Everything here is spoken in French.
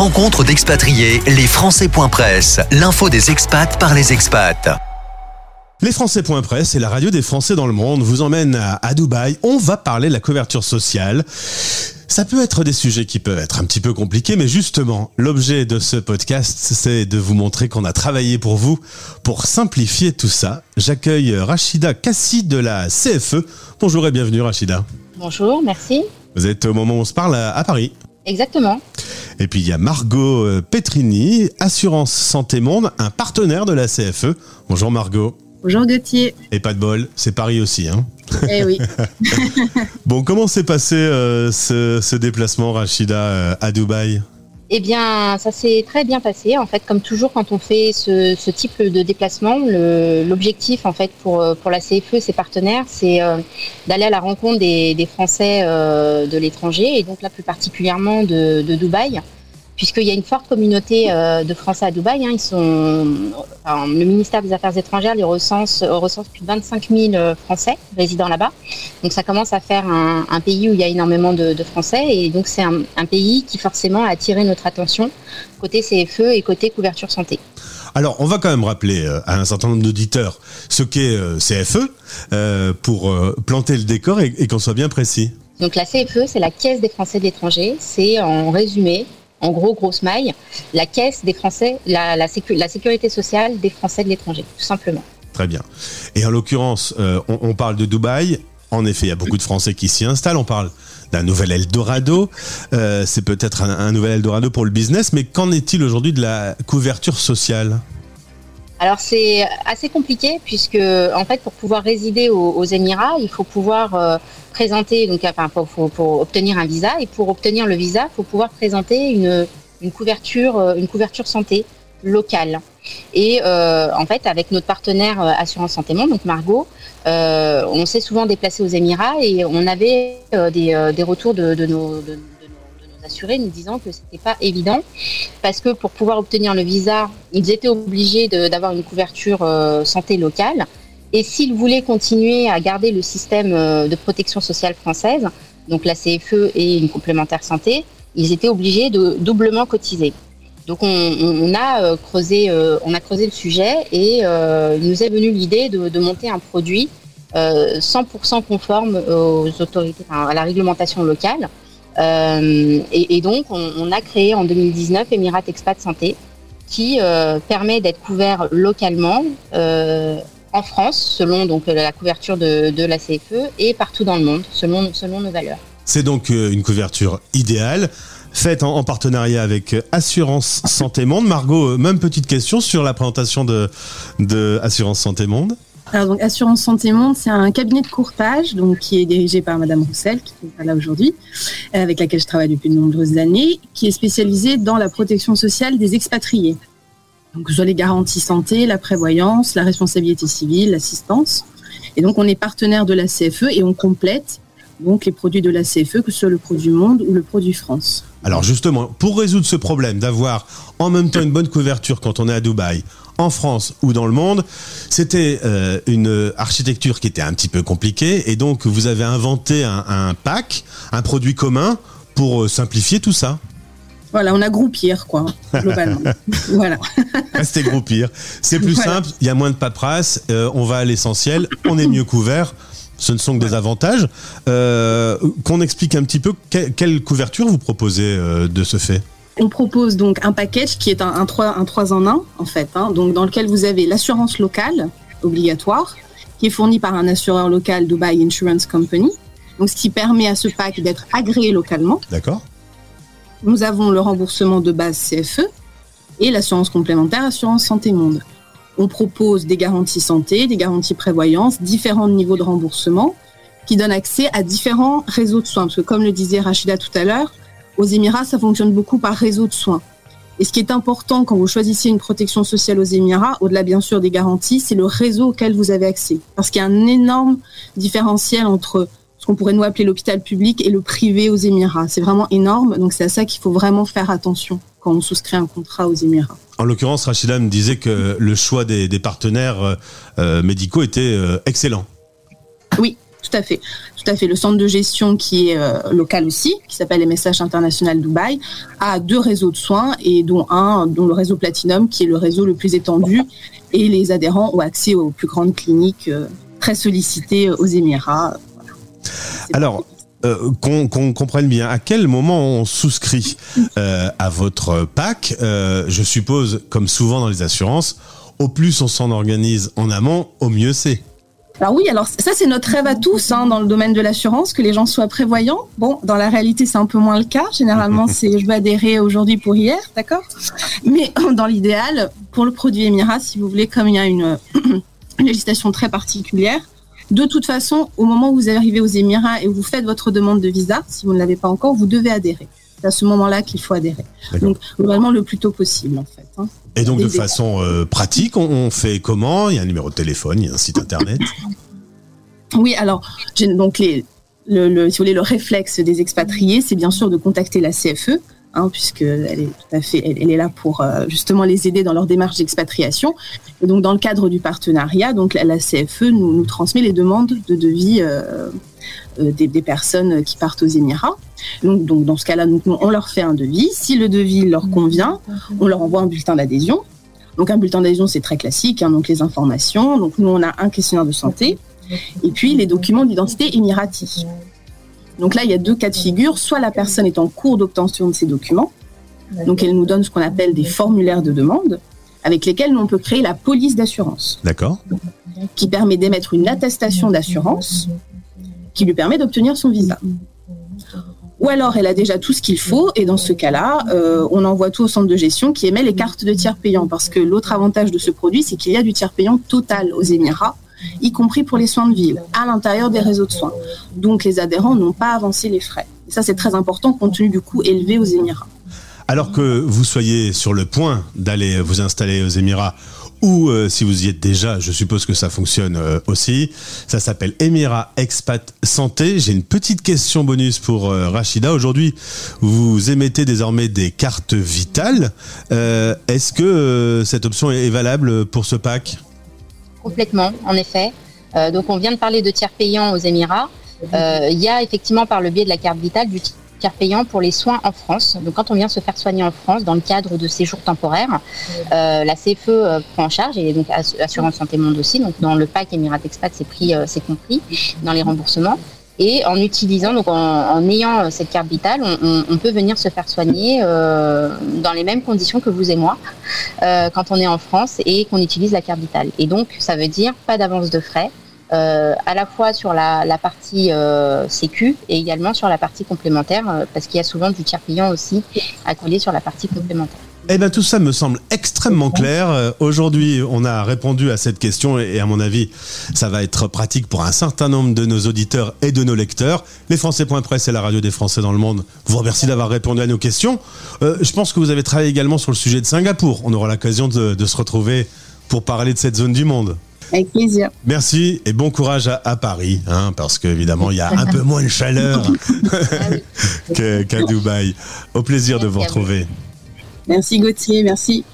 Rencontre d'expatriés, les Français.press, l'info des expats par les expats. Les Français.press et la radio des Français dans le monde vous emmènent à, à Dubaï. On va parler de la couverture sociale. Ça peut être des sujets qui peuvent être un petit peu compliqués, mais justement, l'objet de ce podcast, c'est de vous montrer qu'on a travaillé pour vous pour simplifier tout ça. J'accueille Rachida Kassi de la CFE. Bonjour et bienvenue Rachida. Bonjour, merci. Vous êtes au moment où on se parle à Paris. Exactement. Et puis il y a Margot euh, Petrini, Assurance Santé Monde, un partenaire de la CFE. Bonjour Margot. Bonjour Gauthier. Et pas de bol, c'est Paris aussi. Hein Eh oui. bon, comment s'est passé euh, ce, ce déplacement, Rachida, euh, à Dubaï? Eh bien, ça s'est très bien passé. En fait, comme toujours, quand on fait ce, type de déplacement, l'objectif, en fait, pour, pour la CFE et ses partenaires, c'est euh, d'aller à la rencontre des, Français euh, de l'étranger, et donc là, plus particulièrement de Dubaï, puisqu'il y a une forte communauté euh, de Français à Dubaï. hein. Ils sont, enfin, le ministère des Affaires étrangères les recense, euh, recense plus de 25 000 euh, Français résidant là-bas. Donc ça commence à faire un, un pays où il y a énormément de, de Français et donc c'est un, un pays qui forcément a attiré notre attention côté CFE et côté couverture santé. Alors, on va quand même rappeler à un certain nombre d'auditeurs ce qu'est CFE pour planter le décor et, et qu'on soit bien précis. Donc la CFE, c'est la Caisse des Français de l'étranger. C'est en résumé, en gros, grosse maille, la Caisse des Français, la, la, sécu- la sécurité sociale des Français de l'étranger, tout simplement. Très bien. Et en l'occurrence, euh, on, on parle de Dubaï. En effet, il y a beaucoup de Français qui s'y installent. On parle d'un nouvel Eldorado. Euh, c'est peut-être un, un nouvel Eldorado pour le business, mais qu'en est-il aujourd'hui de la couverture sociale? Alors c'est assez compliqué puisque en fait pour pouvoir résider aux, aux Émirats, il faut pouvoir euh, présenter donc enfin pour, pour- obtenir un visa et pour obtenir le visa, il faut pouvoir présenter une, une couverture euh, une couverture santé locale. Et euh, en fait avec notre partenaire euh, Assurance Santé Monde donc Margot, euh, on s'est souvent déplacé aux Émirats et on avait euh, des, des retours de, de nos de, assurés nous disant que c'était pas évident parce que pour pouvoir obtenir le visa, ils étaient obligés d'avoir une couverture euh, santé locale. Et s'ils voulaient continuer à garder le système euh, de protection sociale française, donc la CFE et une complémentaire santé, ils étaient obligés de doublement cotiser. Donc on, a euh, creusé, euh, on a creusé le sujet et euh, il nous est venu l'idée de, de monter un produit euh, 100% conforme aux autorités, à la réglementation locale. Euh, et, donc, on, a créé en 2019 Emirat Expat Santé, qui euh, permet d'être couvert localement euh, en France, selon donc la couverture de, la CFE, et partout dans le monde, selon, selon nos valeurs. C'est donc une couverture idéale, faite en, en partenariat avec Assurance Santé Monde. Margot, même petite question sur la présentation de, de Assurance Santé Monde. Alors donc Assurance Santé Monde, c'est un cabinet de courtage qui est dirigé par Madame Roussel, qui est là aujourd'hui, avec laquelle je travaille depuis de nombreuses années, qui est spécialisé dans la protection sociale des expatriés. Donc que ce soit les garanties santé, la prévoyance, la responsabilité civile, l'assistance. Et donc on est partenaire de la CFE et on complète donc les produits de la CFE, que ce soit le produit Monde ou le produit France. Alors justement, pour résoudre ce problème d'avoir en même temps une bonne couverture quand on est à Dubaï, en France ou dans le monde, c'était euh, une architecture qui était un petit peu compliquée et donc vous avez inventé un, un pack, un produit commun pour euh, simplifier tout ça. Voilà, on a groupir quoi, globalement. voilà. Restez groupir. C'est plus Voilà. simple, il y a moins de paperasse, euh, on va à l'essentiel, on est mieux couvert. Ce ne sont que des avantages. Euh, Qu'on explique un petit peu que- quelle couverture vous proposez euh, de ce fait? On propose donc un package qui est un, un 3, un 3 en 1, en fait, hein, donc dans lequel vous avez l'assurance locale obligatoire, qui est fournie par un assureur local, Dubai Insurance Company, donc ce qui permet à ce pack d'être agréé localement. D'accord Nous avons le remboursement de base CFE et l'assurance complémentaire Assurance Santé Monde. On propose des garanties santé, des garanties prévoyance, différents niveaux de remboursement qui donnent accès à différents réseaux de soins. Parce que comme le disait Rachida tout à l'heure, aux Émirats, ça fonctionne beaucoup par réseau de soins. Et ce qui est important quand vous choisissez une protection sociale aux Émirats, au-delà bien sûr des garanties, c'est le réseau auquel vous avez accès. Parce qu'il y a un énorme différentiel entre ce qu'on pourrait nous appeler l'hôpital public et le privé aux Émirats. C'est vraiment énorme, donc c'est à ça qu'il faut vraiment faire attention quand on souscrit un contrat aux Émirats. En l'occurrence, Rachida me disait que le choix des, des partenaires euh, euh, médicaux était euh, excellent. Oui, tout à fait. Tout à fait. Le centre de gestion qui est euh, local aussi, qui s'appelle MSH International Dubaï, a deux réseaux de soins et dont un, dont le réseau Platinum, qui est le réseau le plus étendu. Et les adhérents ont accès aux plus grandes cliniques euh, très sollicitées aux Émirats. Alors, euh, qu'on comprenne bien, à quel moment on souscrit à votre PAC Je suppose, comme souvent dans les assurances, au plus on s'en organise en amont, au mieux c'est. Alors oui, alors ça c'est notre rêve à tous hein, dans le domaine de l'assurance, que les gens soient prévoyants. Bon, dans la réalité c'est un peu moins le cas. Généralement c'est je vais adhérer aujourd'hui pour hier, d'accord? Mais dans l'idéal, pour le produit Emira, si vous voulez, comme il y a une, une législation très particulière, de toute façon, au moment où vous arrivez aux Émirats et où vous faites votre demande de visa, si vous ne l'avez pas encore, vous devez adhérer. C'est à ce moment-là qu'il faut adhérer. Donc, vraiment le plus tôt possible, en fait. Hein. Et donc, de façon euh, pratique, on, fait comment? Il y a un numéro de téléphone, il y a un site internet. Oui, alors, donc les, le, si vous voulez, le réflexe des expatriés, c'est bien sûr de contacter la CFE, hein, puisqu'elle est tout à fait, elle, est là pour euh, justement les aider dans leur démarche d'expatriation. Et donc, dans le cadre du partenariat, donc la, CFE nous, nous, transmet les demandes de devis euh, des, des, personnes qui partent aux Émirats. Donc, donc dans ce cas-là, on leur fait un devis. Si le devis leur convient, on leur envoie un bulletin d'adhésion. Donc un bulletin d'adhésion, c'est très classique, hein, donc les informations. Donc nous, on a un questionnaire de santé et puis les documents d'identité émirati. Donc là, il y a deux cas de figure. Soit la personne est en cours d'obtention de ces documents, donc elle nous donne ce qu'on appelle des formulaires de demande, avec lesquels on peut créer la police d'assurance. D'accord. Qui permet d'émettre une attestation d'assurance qui lui permet d'obtenir son visa. Ou alors elle a déjà tout ce qu'il faut et dans ce cas-là, euh, on envoie tout au centre de gestion qui émet les cartes de tiers payants parce que l'autre avantage de ce produit, c'est qu'il y a du tiers payant total aux Émirats, y compris pour les soins de ville, à l'intérieur des réseaux de soins. Donc les adhérents n'ont pas avancé les frais. Ça c'est très important compte tenu du coût élevé aux Émirats. Alors que vous soyez sur le point d'aller vous installer aux Émirats ou euh, si vous y êtes déjà, je suppose que ça fonctionne euh, aussi. Ça s'appelle Emira Expat Santé. J'ai une petite question bonus pour euh, Rachida. Aujourd'hui, vous émettez désormais des cartes vitales. Est-ce que cette option est valable pour ce pack? Complètement, en effet. donc on vient de parler de tiers payants aux Émirats. Il y a effectivement par le biais de la carte vitale du tiers payant pour les soins en France. Donc quand on vient se faire soigner en France dans le cadre de séjours temporaires, euh, la CFE euh, prend en charge et donc Assurance Santé Monde aussi. Donc dans le pack Emirat Expat, c'est pris, euh, c'est compris dans les remboursements. Et en utilisant, donc en, ayant cette carte vitale, on, peut venir se faire soigner dans les mêmes conditions que vous et moi quand on est en France et qu'on utilise la carte vitale. Et donc ça veut dire pas d'avance de frais. Euh, à la fois sur la, partie euh, sécu et également sur la partie complémentaire, euh, parce qu'il y a souvent du tiers payant aussi à coller sur la partie complémentaire. Eh bien, tout ça me semble extrêmement clair. Aujourd'hui, on a répondu à cette question et à mon avis, ça va être pratique pour un certain nombre de nos auditeurs et de nos lecteurs. Les Français.press et la radio des Français dans le monde vous remercie d'avoir répondu à nos questions. je pense que vous avez travaillé également sur le sujet de Singapour. On aura l'occasion de se retrouver pour parler de cette zone du monde. Avec plaisir. Merci et bon courage à, Paris, hein, parce qu'évidemment, il y a un peu moins de chaleur qu'à Dubaï. Au plaisir de vous retrouver. Merci Gauthier, merci.